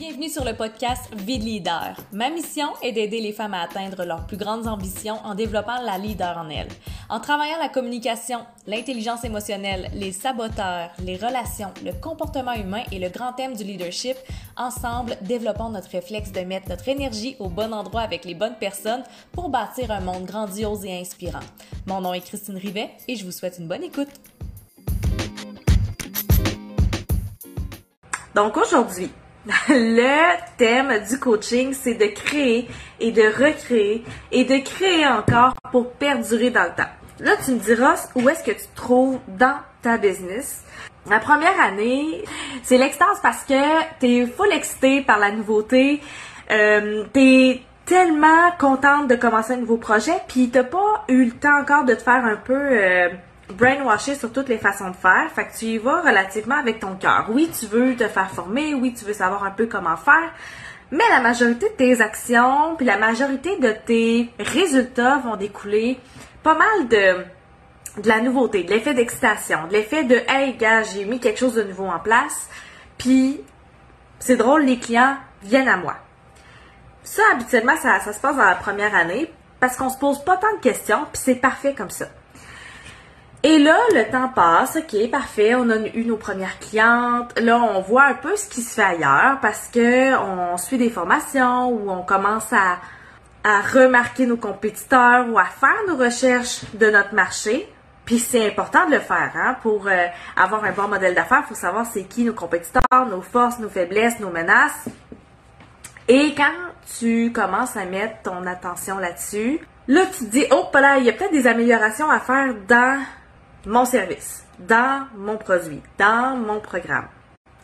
Bienvenue sur le podcast Vie de leader. Ma mission est d'aider les femmes à atteindre leurs plus grandes ambitions en développant la leader en elles. En travaillant la communication, l'intelligence émotionnelle, les saboteurs, les relations, le comportement humain et le grand thème du leadership, ensemble, développons notre réflexe de mettre notre énergie au bon endroit avec les bonnes personnes pour bâtir un monde grandiose et inspirant. Mon nom est Christine Rivet et je vous souhaite une bonne écoute. Donc aujourd'hui, le thème du coaching, c'est de créer et de recréer et de créer encore pour perdurer dans le temps. Là, tu me diras où est-ce que tu te trouves dans ta business? La première année, c'est l'extase parce que t'es full excité par la nouveauté. Euh, t'es tellement contente de commencer un nouveau projet, puis t'as pas eu le temps encore de te faire un peu euh, brainwasher sur toutes les façons de faire. Fait que tu y vas relativement avec ton cœur. Oui, tu veux te faire former, oui, tu veux savoir un peu comment faire, mais la majorité de tes actions, puis la majorité de tes résultats vont découler pas mal de de la nouveauté, de l'effet d'excitation, de l'effet de hey gars, j'ai mis quelque chose de nouveau en place, puis c'est drôle, les clients viennent à moi. Ça, habituellement, ça, ça se passe dans la première année parce qu'on se pose pas tant de questions, puis c'est parfait comme ça. Et là, le temps passe, ok, parfait, on a eu nos premières clientes. Là, on voit un peu ce qui se fait ailleurs parce que on suit des formations ou on commence à, à remarquer nos compétiteurs ou à faire nos recherches de notre marché. Puis c'est important de le faire, hein, pour euh, avoir un bon modèle d'affaires, il faut savoir c'est qui nos compétiteurs, nos forces, nos faiblesses, nos menaces. Et quand tu commences à mettre ton attention là-dessus, là tu te dis, oh là, il y a peut-être des améliorations à faire dans mon service, dans mon produit, dans mon programme.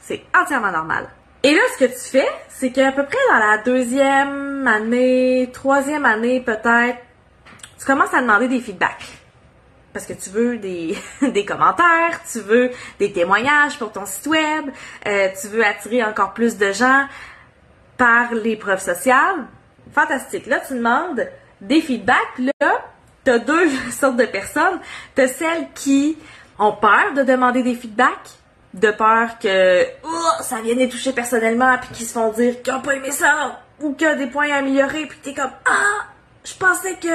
C'est entièrement normal. Et là, ce que tu fais, c'est qu'à peu près dans la deuxième année, troisième année peut-être, tu commences à demander des feedbacks. Parce que tu veux des, des commentaires, tu veux des témoignages pour ton site web, euh, tu veux attirer encore plus de gens par les preuves sociales. Fantastique. Là, tu demandes des feedbacks. Là, t'as deux sortes de personnes. T'as celles qui ont peur de demander des feedbacks, de peur que oh, ça vienne les toucher personnellement, puis qui se font dire qu'ils n'ont pas aimé ça, ou qu'il y a des points à améliorer, puis t'es comme Ah, je pensais que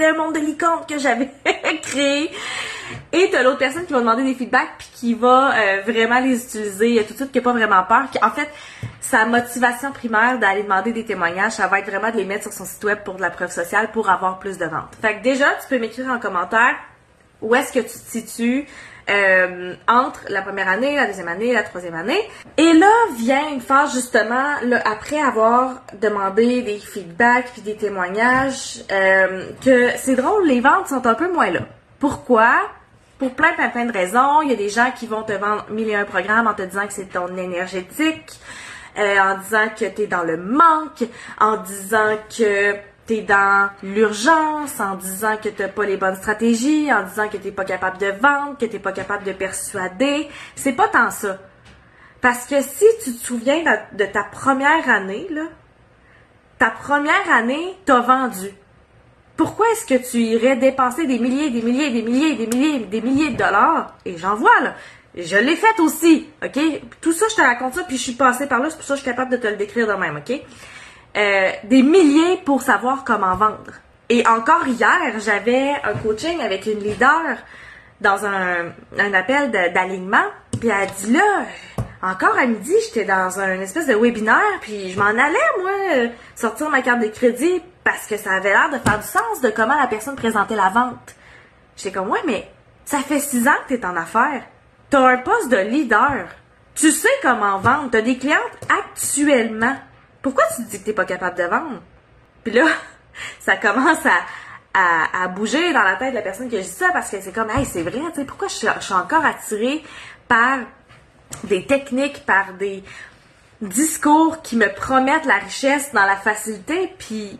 un monde de licorne que j'avais créé. Et t'as l'autre personne qui va demander des feedbacks, puis qui va euh, vraiment les utiliser tout de suite, qui n'a pas vraiment peur. En fait, sa motivation primaire d'aller demander des témoignages, ça va être vraiment de les mettre sur son site web pour de la preuve sociale pour avoir plus de ventes. Fait que déjà, tu peux m'écrire en commentaire où est-ce que tu te situes? Euh, entre la première année, la deuxième année, la troisième année. Et là vient une phase justement, après avoir demandé des feedbacks puis des témoignages, euh, que c'est drôle, les ventes sont un peu moins là. Pourquoi? Pour plein, plein, plein de raisons. Il y a des gens qui vont te vendre mille et un programmes en te disant que c'est ton énergétique, euh, en disant que tu es dans le manque, en disant que tu es dans l'urgence, en disant que tu pas les bonnes stratégies, en disant que tu pas capable de vendre, que tu pas capable de persuader. C'est pas tant ça. Parce que si tu te souviens de, ta première année, là, ta première année, t'as vendu. Pourquoi est-ce que tu irais dépenser des milliers, des milliers, des milliers, des milliers, des milliers de dollars? Et j'en vois, là. Je l'ai fait aussi, OK? Tout ça, je te raconte ça, puis je suis passée par là, c'est pour ça que je suis capable de te le décrire de même, OK? Euh, des milliers pour savoir comment vendre. Et encore hier, j'avais un coaching avec une leader dans un, un appel d'alignement, puis elle a dit là, encore à midi, j'étais dans un espèce de webinaire, puis je m'en allais, moi, sortir ma carte de crédit parce que ça avait l'air de faire du sens de comment la personne présentait la vente. J'étais comme, ouais, mais ça fait six ans que tu es en affaires tu as un poste de leader. Tu sais comment vendre. Tu as des clientes actuellement. Pourquoi tu dis que tu pas capable de vendre? Puis là, ça commence à, à, bouger dans la tête de la personne qui dit ça parce que c'est comme, hey, c'est vrai, tu sais, pourquoi je suis, je suis encore attirée par des techniques, par des discours qui me promettent la richesse dans la facilité, puis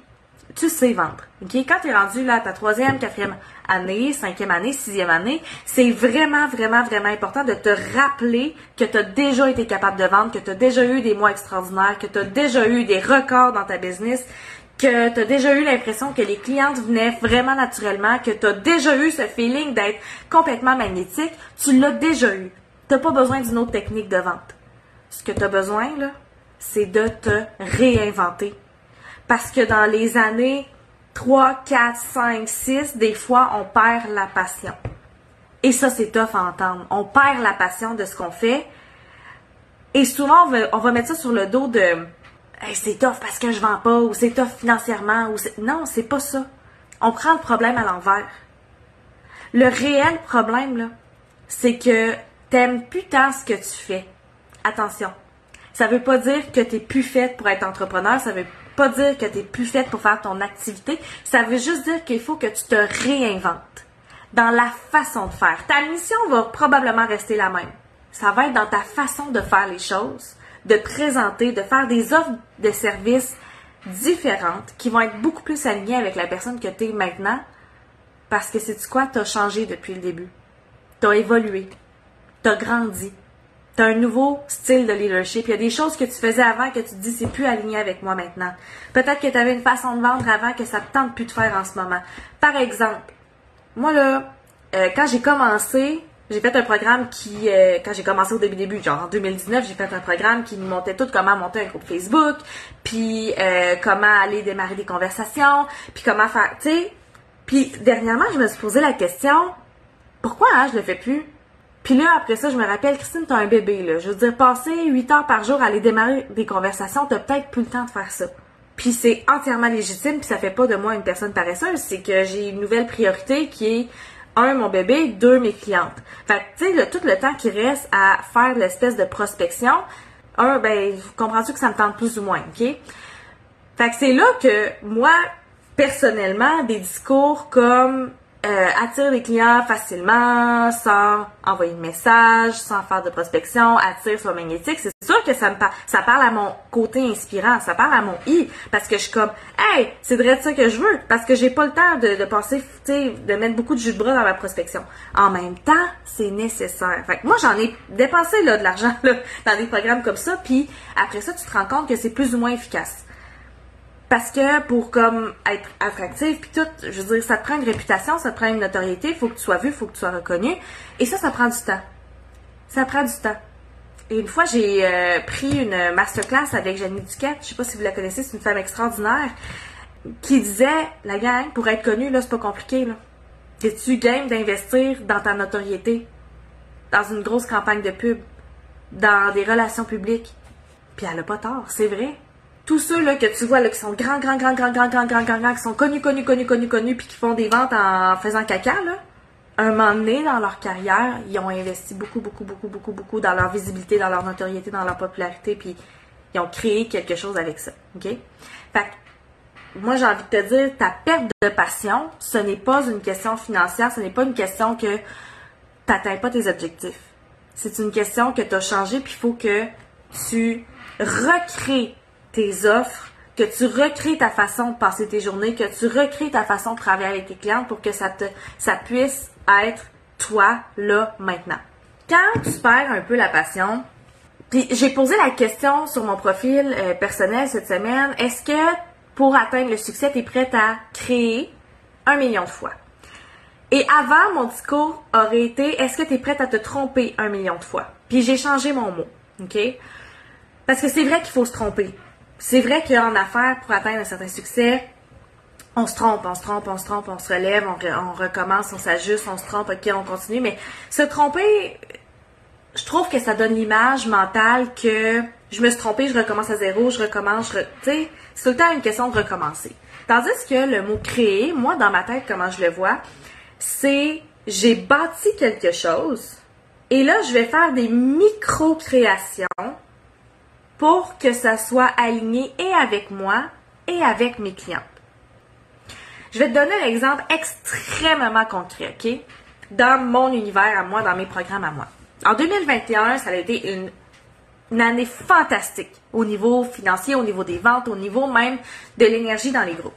tu sais vendre. OK? Quand tu es rendu là à ta troisième, quatrième année, cinquième année, sixième année, c'est vraiment, vraiment, vraiment important de te rappeler que tu as déjà été capable de vendre, que tu as déjà eu des mois extraordinaires, que tu as déjà eu des records dans ta business, que tu as déjà eu l'impression que les clientes venaient vraiment naturellement, que tu as déjà eu ce feeling d'être complètement magnétique. Tu l'as déjà eu. Tu pas besoin d'une autre technique de vente. Ce que tu as besoin, là, c'est de te réinventer. Parce que dans les années 3, 4, 5, 6, des fois, on perd la passion. Et ça, c'est tough à entendre. On perd la passion de ce qu'on fait. Et souvent, on va, mettre ça sur le dos de hey, c'est tough parce que je vends pas, ou c'est tough financièrement, ou. Non, c'est pas ça. On prend le problème à l'envers. Le réel problème, là, c'est que t'aimes plus tant ce que tu fais. Attention. Ça veut pas dire que t'es plus faite pour être entrepreneur, ça veut pas dire que t'es plus faite pour faire ton activité, ça veut juste dire qu'il faut que tu te réinventes dans la façon de faire. Ta mission va probablement rester la même. Ça va être dans ta façon de faire les choses, de présenter, de faire des offres de services différentes qui vont être beaucoup plus alignées avec la personne que tu es maintenant parce que c'est quoi, tu as changé depuis le début. Tu as évolué. Tu as grandi. Tu as un nouveau style de leadership. Il y a des choses que tu faisais avant que tu te dis c'est plus aligné avec moi maintenant. Peut-être que tu avais une façon de vendre avant que ça te tente plus de faire en ce moment. Par exemple, moi là, euh, quand j'ai commencé, j'ai fait un programme qui, euh, quand j'ai commencé au début début, genre en 2019, j'ai fait un programme qui nous montait tout comment monter un groupe Facebook, puis euh, comment aller démarrer des conversations, puis comment faire, tu sais. Puis dernièrement, je me suis posé la question, pourquoi hein, je le fais plus? Puis là, après ça, je me rappelle, Christine, t'as un bébé, là. Je veux dire, passer 8 heures par jour à aller démarrer des conversations, t'as peut-être plus le temps de faire ça. Puis c'est entièrement légitime, puis ça fait pas de moi une personne paresseuse, c'est que j'ai une nouvelle priorité qui est un, mon bébé, deux, mes clientes. Fait que, tu sais, tout le temps qui reste à faire l'espèce de prospection, un, ben, comprends-tu que ça me tente plus ou moins, OK? Fait que c'est là que, moi, personnellement, des discours comme euh, attire les clients facilement, sans envoyer de message, sans faire de prospection, attire sur magnétique, c'est sûr que ça me parle, ça parle à mon côté inspirant, ça parle à mon i, parce que je suis comme, hey, c'est de ça que je veux, parce que j'ai pas le temps de, de passer, tu sais, de mettre beaucoup de jus de bras dans ma prospection. En même temps, c'est nécessaire. Fait que moi, j'en ai dépensé là de l'argent là dans des programmes comme ça, puis après ça, tu te rends compte que c'est plus ou moins efficace. Parce que pour comme être attractif puis tout, je veux dire, ça te prend une réputation, ça te prend une notoriété, il faut que tu sois vu, il faut que tu sois reconnu. Et ça, ça prend du temps. Ça prend du temps. Et une fois, j'ai euh, pris une masterclass avec Jenny Duquette, je sais pas si vous la connaissez, c'est une femme extraordinaire, qui disait, la gang, pour être connue, là, c'est pas compliqué, là. Es-tu game d'investir dans ta notoriété? Dans une grosse campagne de pub? Dans des relations publiques? Puis elle a pas tort, c'est vrai tous ceux là que tu vois là qui sont grands, grands, grands, grands, grands, grands, grands, grands, qui sont connus, connus, connus, connus, connus, puis qui font des ventes en faisant caca, là, un moment donné dans leur carrière, ils ont investi beaucoup, beaucoup, beaucoup, beaucoup, beaucoup dans leur visibilité, dans leur notoriété, dans leur popularité, puis ils ont créé quelque chose avec ça. OK? Fait que, moi, j'ai envie de te dire, ta perte de passion, ce n'est pas une question financière, ce n'est pas une question que tu n'atteins pas tes objectifs. C'est une question que tu as changé, puis il faut que tu recrées tes offres, que tu recrées ta façon de passer tes journées, que tu recrées ta façon de travailler avec tes clients pour que ça te, ça puisse être toi, là, maintenant. Quand tu perds un peu la passion, puis j'ai posé la question sur mon profil euh, personnel cette semaine, est-ce que pour atteindre le succès, tu es prête à créer un million de fois? Et avant, mon discours aurait été, est-ce que tu es prête à te tromper un million de fois? Puis j'ai changé mon mot, OK? Parce que c'est vrai qu'il faut se tromper. C'est vrai qu'en affaires, pour atteindre un certain succès, on se trompe, on se trompe, on se trompe, on se relève, on, recommence, on s'ajuste, on se trompe, ok, on continue. Mais se tromper, je trouve que ça donne l'image mentale que je me suis trompée, je recommence à zéro, je recommence, tu sais, c'est tout le temps une question de recommencer. Tandis que le mot créer, moi, dans ma tête, comment je le vois, c'est j'ai bâti quelque chose et là, je vais faire des micro-créations pour que ça soit aligné et avec moi et avec mes clientes. Je vais te donner un exemple extrêmement concret, OK? Dans mon univers à moi, dans mes programmes à moi. En 2021, ça a été une, année fantastique au niveau financier, au niveau des ventes, au niveau même de l'énergie dans les groupes.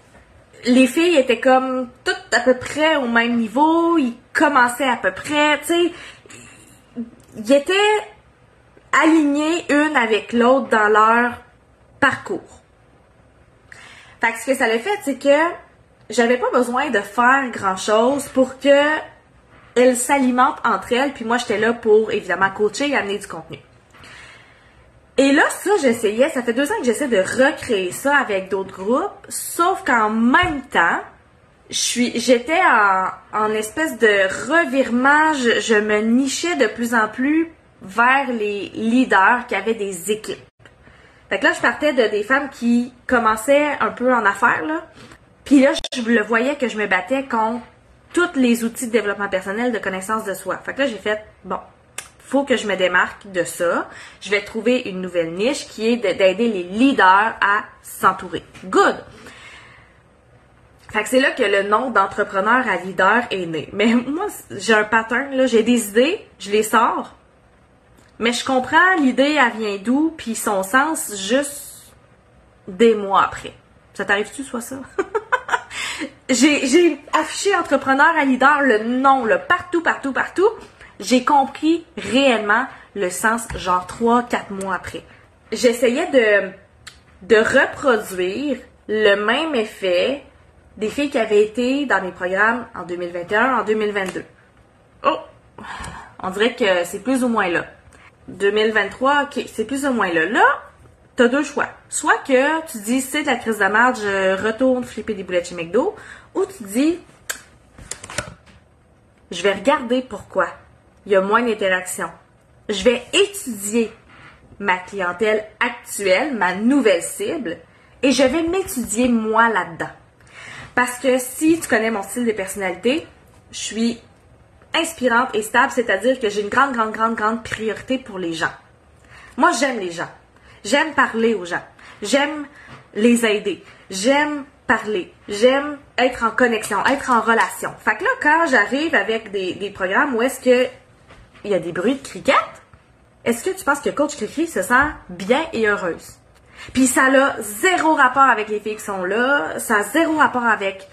Les filles étaient comme toutes à peu près au même niveau, ils commençaient à peu près, tu sais, ils étaient aligner une avec l'autre dans leur parcours. Fait que ce que ça a fait, c'est que j'avais pas besoin de faire grand chose pour que elles s'alimentent entre elles, puis moi j'étais là pour évidemment coacher et amener du contenu. Et là, ça, j'essayais, ça fait deux ans que j'essaie de recréer ça avec d'autres groupes, sauf qu'en même temps, j'étais en, espèce de revirement, je me nichais de plus en plus vers les leaders qui avaient des équipes. Fait que là, je partais de des femmes qui commençaient un peu en affaires, là. Puis là, je le voyais que je me battais contre tous les outils de développement personnel, de connaissance de soi. Fait que là, j'ai fait, bon, faut que je me démarque de ça. Je vais trouver une nouvelle niche qui est d'aider les leaders à s'entourer. Good! Fait que c'est là que le nom d'entrepreneur à leader est né. Mais moi, j'ai un pattern, là, j'ai des idées, je les sors, mais je comprends l'idée, elle vient d'où, puis son sens juste des mois après. Ça t'arrive-tu, soit ça? j'ai affiché entrepreneur à leader, le nom, le partout, partout, partout. J'ai compris réellement le sens, genre 3-4 mois après. J'essayais de, de reproduire le même effet des filles qui avaient été dans mes programmes en 2021, en 2022. Oh! On dirait que c'est plus ou moins là. 2023, ok, c'est plus ou moins là. Là, t'as deux choix. Soit que tu dis, c'est de la crise de merde, je retourne flipper des boulettes chez McDo, ou tu dis, je vais regarder pourquoi il y a moins d'interaction. Je vais étudier ma clientèle actuelle, ma nouvelle cible, et je vais m'étudier moi là-dedans. Parce que si tu connais mon style de personnalité, je suis inspirante et stable, c'est-à-dire que j'ai une grande, grande, grande, grande priorité pour les gens. Moi, j'aime les gens. J'aime parler aux gens. J'aime les aider. J'aime parler. J'aime être en connexion, être en relation. Fait que là, quand j'arrive avec des, programmes où est-ce que il y a des bruits de cricket, est-ce que tu penses que Coach Cricri se sent bien et heureuse? Puis ça a zéro rapport avec les filles qui sont là, ça a zéro rapport avec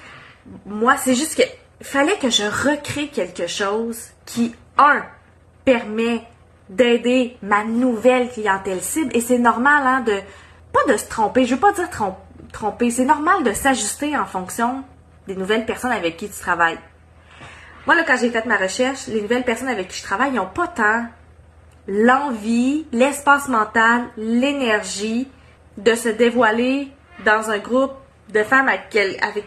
moi. C'est juste que fallait que je recrée quelque chose qui, un, permet d'aider ma nouvelle clientèle cible. Et c'est normal, hein, de, pas de se tromper, je veux pas dire tromper, c'est normal de s'ajuster en fonction des nouvelles personnes avec qui tu travailles. Moi, là, quand j'ai fait ma recherche, les nouvelles personnes avec qui je travaille, n'ont pas tant l'envie, l'espace mental, l'énergie de se dévoiler dans un groupe de femmes avec,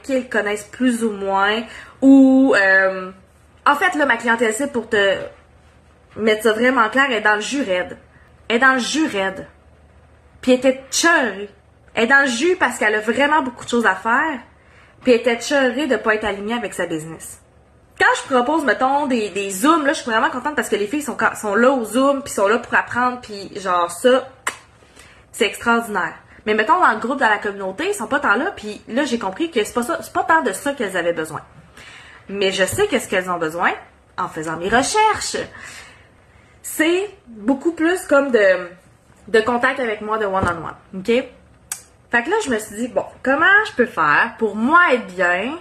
qui elles connaissent plus ou moins, ou euh, en fait là ma clientèle cible pour te mettre ça vraiment clair est dans le jus raide. Elle est dans le jus raide. Puis elle était cheurée. Elle est dans le jus parce qu'elle a vraiment beaucoup de choses à faire. Puis elle était cheurée de pas être alignée avec sa business. Quand je propose, mettons, des, zooms, là, je suis vraiment contente parce que les filles sont, là au zoom, puis sont là pour apprendre, puis genre ça, c'est extraordinaire. Mais mettons, dans le groupe, dans la communauté, ils sont pas tant là, puis là, j'ai compris que c'est pas c'est pas tant de ça qu'elles avaient besoin. Mais je sais qu'est-ce qu'elles ont besoin en faisant mes recherches. C'est beaucoup plus comme de, contact avec moi de one-on-one. OK? Fait que là, je me suis dit, bon, comment je peux faire pour moi être bien,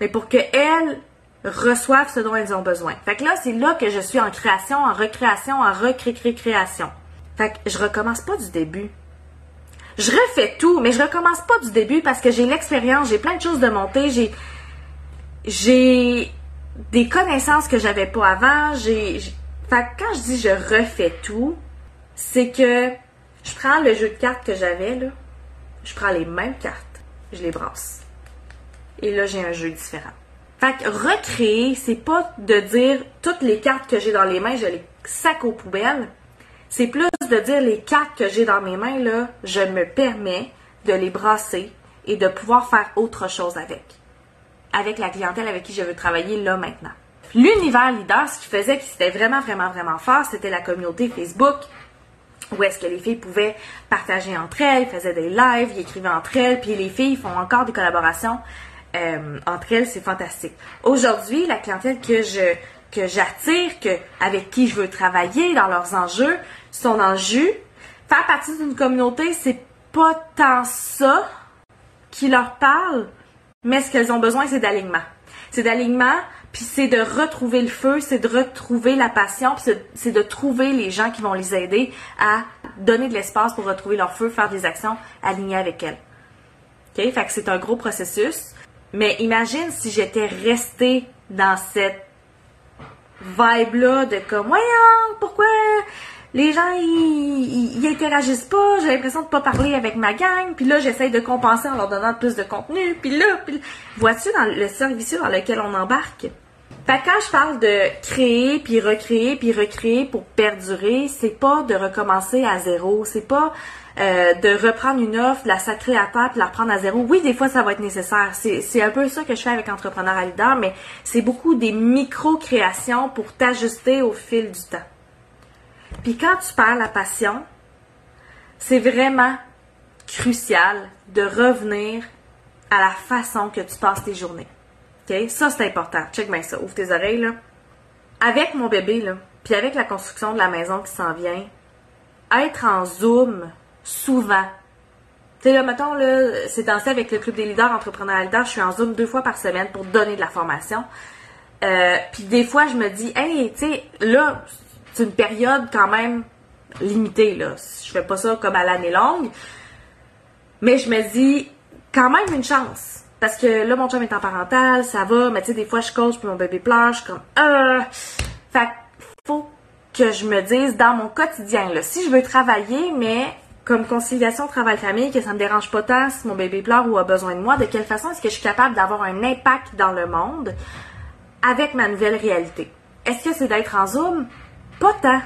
mais pour qu'elles reçoivent ce dont elles ont besoin? Fait que là, c'est là que je suis en création, en recréation, en recré-création. Fait que je recommence pas du début. Je refais tout, mais je recommence pas du début parce que j'ai l'expérience, j'ai plein de choses de monter, j'ai j'ai des connaissances que j'avais pas avant, j'ai fait quand je dis je refais tout, c'est que je prends le jeu de cartes que j'avais là, je prends les mêmes cartes, je les brasse. Et là, j'ai un jeu différent. Fait que recréer, c'est pas de dire toutes les cartes que j'ai dans les mains, je les sac aux poubelles. C'est plus de dire les cartes que j'ai dans mes mains, là, je me permets de les brasser et de pouvoir faire autre chose avec. Avec la clientèle avec qui je veux travailler là maintenant. L'univers leader, ce qui faisait que c'était vraiment, vraiment, vraiment fort, c'était la communauté Facebook, où est-ce que les filles pouvaient partager entre elles, faisaient des lives, ils écrivaient entre elles, puis les filles font encore des collaborations euh, entre elles, c'est fantastique. Aujourd'hui, la clientèle que je que j'attire, que avec qui je veux travailler dans leurs enjeux, sont dans le jus. Faire partie d'une communauté, c'est pas tant ça qui leur parle, mais ce qu'elles ont besoin, c'est d'alignement. C'est d'alignement, puis c'est de retrouver le feu, c'est de retrouver la passion, puis c'est de trouver les gens qui vont les aider à donner de l'espace pour retrouver leur feu, faire des actions alignées avec elles. OK? Fait que c'est un gros processus. Mais imagine si j'étais restée dans cette vibe-là de comme, pourquoi les gens, ils, interagissent pas, j'ai l'impression de pas parler avec ma gang, puis là, j'essaye de compenser en leur donnant plus de contenu, puis là, puis vois-tu dans le service dans lequel on embarque? Fait quand je parle de créer, puis recréer, puis recréer pour perdurer, c'est pas de recommencer à zéro, c'est pas euh, de reprendre une offre, de la sacrer à terre, puis la reprendre à zéro. Oui, des fois, ça va être nécessaire. C'est un peu ça que je fais avec Entrepreneur à Leader, mais c'est beaucoup des micro-créations pour t'ajuster au fil du temps. Puis quand tu perds la passion, c'est vraiment crucial de revenir à la façon que tu passes tes journées. Ça, c'est important. Check bien ça. Ouvre tes oreilles, là. Avec mon bébé, là, puis avec la construction de la maison qui s'en vient, être en Zoom souvent. Tu sais, là, mettons, là, c'est dansé avec le Club des leaders entrepreneurs leaders, je suis en Zoom deux fois par semaine pour donner de la formation. Euh, puis des fois, je me dis, hey, tu sais, là, c'est une période quand même limitée, là. Je fais pas ça comme à l'année longue. Mais je me dis, quand même une chance. Parce que là, mon chum est en parental, ça va, mais tu sais, des fois, je coach, puis mon bébé pleure, je suis comme, euh. Fait faut que je me dise, dans mon quotidien, là, si je veux travailler, mais comme conciliation travail-famille, que ça me dérange pas tant si mon bébé pleure ou a besoin de moi, de quelle façon est-ce que je suis capable d'avoir un impact dans le monde avec ma nouvelle réalité? Est-ce que c'est d'être en Zoom? Pas tant.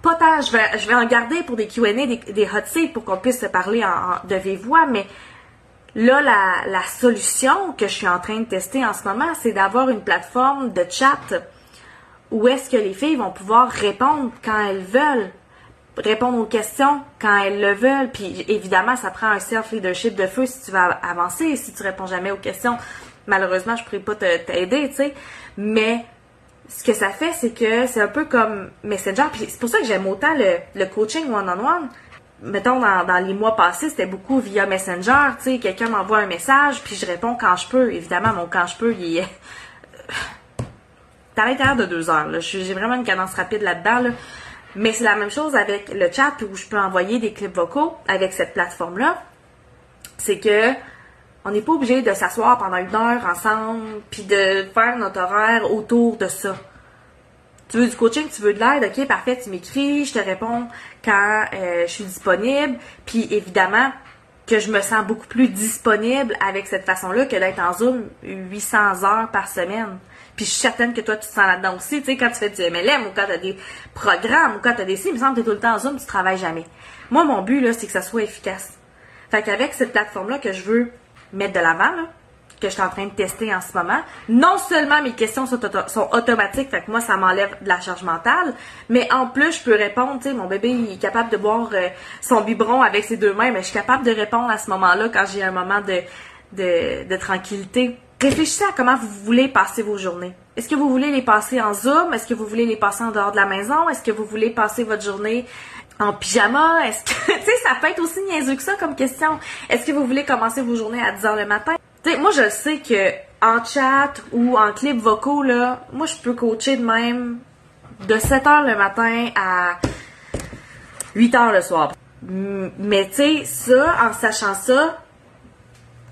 Pas tant. Je vais, je vais en garder pour des Q&A, des, des hot seats pour qu'on puisse se parler en, de vive voix, mais là, la, solution que je suis en train de tester en ce moment, c'est d'avoir une plateforme de chat où est-ce que les filles vont pouvoir répondre quand elles veulent répondre aux questions quand elles le veulent. Puis évidemment, ça prend un self-leadership de feu si tu vas avancer. Si tu réponds jamais aux questions, malheureusement, je pourrais pas t'aider, tu sais. Mais ce que ça fait, c'est que c'est un peu comme Messenger. Puis c'est pour ça que j'aime autant le, coaching one-on-one. Mettons, dans, les mois passés, c'était beaucoup via Messenger. Tu sais, quelqu'un m'envoie un message, puis je réponds quand je peux. Évidemment, mon quand je peux, il est... À l'intérieur de deux heures. J'ai vraiment une cadence rapide là-dedans. Là. Mais c'est la même chose avec le chat où je peux envoyer des clips vocaux avec cette plateforme-là. C'est que on n'est pas obligé de s'asseoir pendant une heure ensemble puis de faire notre horaire autour de ça. Tu veux du coaching, tu veux de l'aide, ok, parfait, tu m'écris, je te réponds quand euh, je suis disponible. Puis évidemment que je me sens beaucoup plus disponible avec cette façon-là que d'être en Zoom 800 heures par semaine. Puis je suis certaine que toi, tu te sens là-dedans aussi. Tu sais, quand tu fais du MLM ou quand tu as des programmes ou quand tu as des sites, il me semble que tu tout le temps en Zoom, tu travailles jamais. Moi, mon but, là, c'est que ça soit efficace. Fait qu'avec cette plateforme-là que je veux mettre de l'avant, que je suis en train de tester en ce moment, non seulement mes questions sont, automatiques, fait que moi, ça m'enlève de la charge mentale, mais en plus, je peux répondre, tu sais, mon bébé, il est capable de boire euh, son biberon avec ses deux mains, mais je suis capable de répondre à ce moment-là quand j'ai un moment de tranquillité réfléchissez à comment vous voulez passer vos journées. Est-ce que vous voulez les passer en Zoom? Est-ce que vous voulez les passer en dehors de la maison? Est-ce que vous voulez passer votre journée en pyjama? Est-ce que, tu sais, ça peut être aussi niaiseux que ça comme question. Est-ce que vous voulez commencer vos journées à 10 heures le matin? Tu sais, moi, je sais que en chat ou en clip vocaux, là, moi, je peux coacher de même de 7 heures le matin à 8 heures le soir. Mais tu sais, ça, en sachant ça,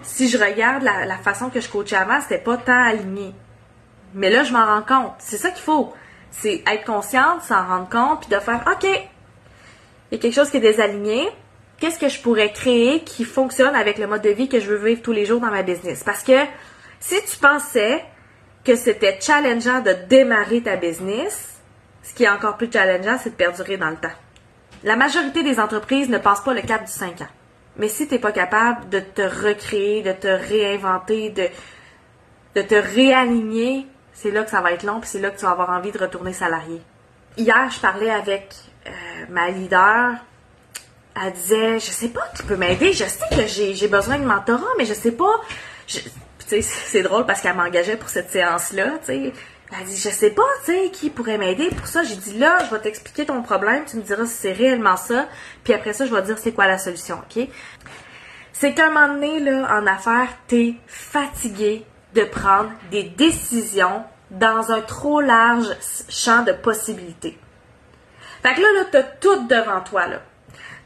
si je regarde la, façon que je coachais avant, c'était pas tant aligné. Mais là, je m'en rends compte. C'est ça qu'il faut. C'est être consciente, s'en rendre compte, puis de faire OK. Il y a quelque chose qui est désaligné. Qu'est-ce que je pourrais créer qui fonctionne avec le mode de vie que je veux vivre tous les jours dans ma business? Parce que si tu pensais que c'était challengeant de démarrer ta business, ce qui est encore plus challengeant, c'est de perdurer dans le temps. La majorité des entreprises ne passent pas le cap du 5 ans. Mais si tu n'es pas capable de te recréer, de te réinventer, de, de te réaligner, c'est là que ça va être long, puis c'est là que tu vas avoir envie de retourner salarié. Hier, je parlais avec euh, ma leader. Elle disait, je sais pas, tu peux m'aider. Je sais que j'ai besoin de mentorat, mais je sais pas. C'est drôle parce qu'elle m'engageait pour cette séance-là. Tu sais, elle dit, je sais pas, tu sais, qui pourrait m'aider pour ça. J'ai dit, là, je vais t'expliquer ton problème, tu me diras si c'est réellement ça, puis après ça, je vais te dire c'est quoi la solution, ok? C'est qu'à un moment donné, là, en affaires, t'es fatigué de prendre des décisions dans un trop large champ de possibilités. Fait que là, là, t'as tout devant toi, là.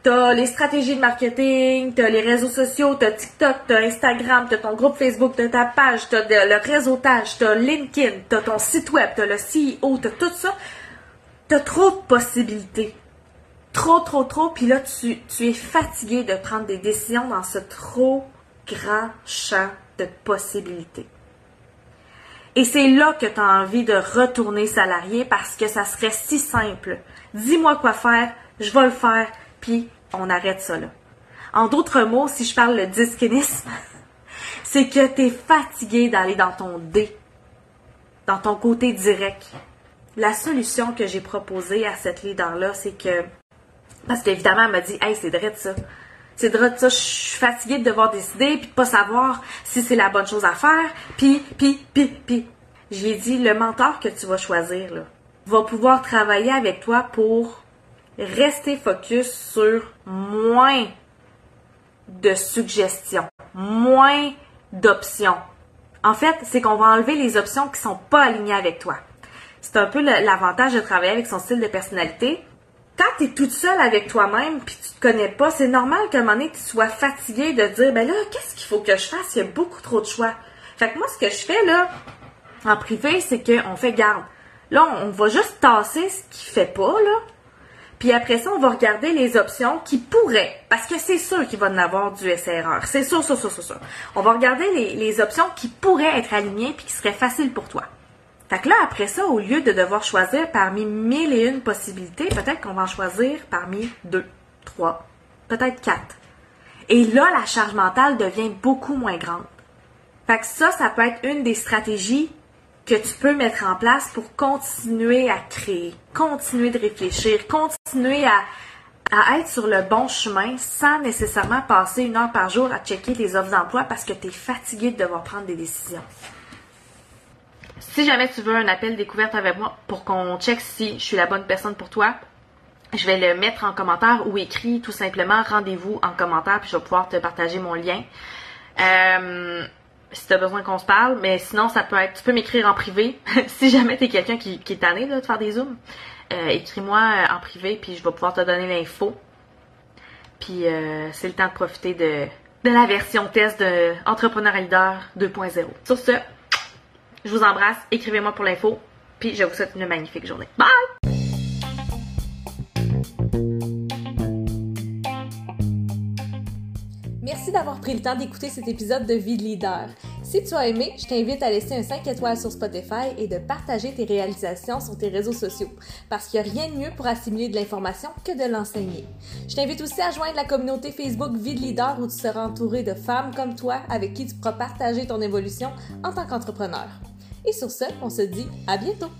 T'as les stratégies de marketing, t'as les réseaux sociaux, t'as TikTok, t'as Instagram, t'as ton groupe Facebook, t'as ta page, t'as le réseautage, t'as LinkedIn, t'as ton site web, t'as le CEO, t'as tout ça. T'as trop de possibilités. trop, trop, trop, puis là, tu, tu es fatigué de prendre des décisions dans ce trop grand champ de possibilités. Et c'est là que tu as envie de retourner salarié parce que ça serait si simple. Dis-moi quoi faire, je vais le faire, puis on arrête ça là. En d'autres mots, si je parle le dyskinisme, c'est que tu es fatigué d'aller dans ton D, dans ton côté direct. La solution que j'ai proposée à cette leader-là, c'est que, parce qu'évidemment, elle m'a dit, hey, c'est de ça. C'est de ça, je suis fatiguée de devoir décider puis de pas savoir si c'est la bonne chose à faire. Puis, puis, puis, puis. J'ai dit, le mentor que tu vas choisir, là, va pouvoir travailler avec toi pour rester focus sur moins de suggestions, moins d'options. En fait, c'est qu'on va enlever les options qui sont pas alignées avec toi. C'est un peu l'avantage de travailler avec son style de personnalité quand tu es toute seule avec toi-même puis tu te connais pas, c'est normal qu'à un moment donné, tu sois fatigué de dire, ben là, qu'est-ce qu'il faut que je fasse? Il y a beaucoup trop de choix. Fait que moi, ce que je fais, là, en privé, c'est qu'on fait garde. Là, on va juste tasser ce qui fait pas, là. Puis après ça, on va regarder les options qui pourraient, parce que c'est sûr qu'il va en avoir du SRR. C'est sûr, sûr, sûr, sûr, sûr. On va regarder les, les options qui pourraient être alignées puis qui seraient faciles pour toi. Fait que là, après ça, au lieu de devoir choisir parmi mille et une possibilités, peut-être qu'on va choisir parmi deux, trois, peut-être quatre. Et là, la charge mentale devient beaucoup moins grande. Fait que ça, ça peut être une des stratégies que tu peux mettre en place pour continuer à créer, continuer de réfléchir, continuer à, à être sur le bon chemin sans nécessairement passer une heure par jour à checker les offres d'emploi parce que tu es fatigué de devoir prendre des décisions. Si jamais tu veux un appel découverte avec moi pour qu'on check si je suis la bonne personne pour toi, je vais le mettre en commentaire ou écrit tout simplement rendez-vous en commentaire puis je vais pouvoir te partager mon lien. Euh, si tu as besoin qu'on se parle, mais sinon ça peut être, tu peux m'écrire en privé. si jamais tu es quelqu'un qui, est tanné de faire des zooms, euh, écris-moi euh, en privé puis je vais pouvoir te donner l'info. Puis c'est le temps de profiter de, de la version test de Entrepreneur Leader 2.0. Sur ce, je vous embrasse, écrivez-moi pour l'info, puis je vous souhaite une magnifique journée. Bye! Merci d'avoir pris le temps d'écouter cet épisode de Vie de leader. Si tu as aimé, je t'invite à laisser un 5 étoiles sur Spotify et de partager tes réalisations sur tes réseaux sociaux, parce qu'il n'y a rien de mieux pour assimiler de l'information que de l'enseigner. Je t'invite aussi à joindre la communauté Facebook Vie de leader où tu seras entouré de femmes comme toi avec qui tu pourras partager ton évolution en tant qu'entrepreneur. Et sur ce, on se dit à bientôt!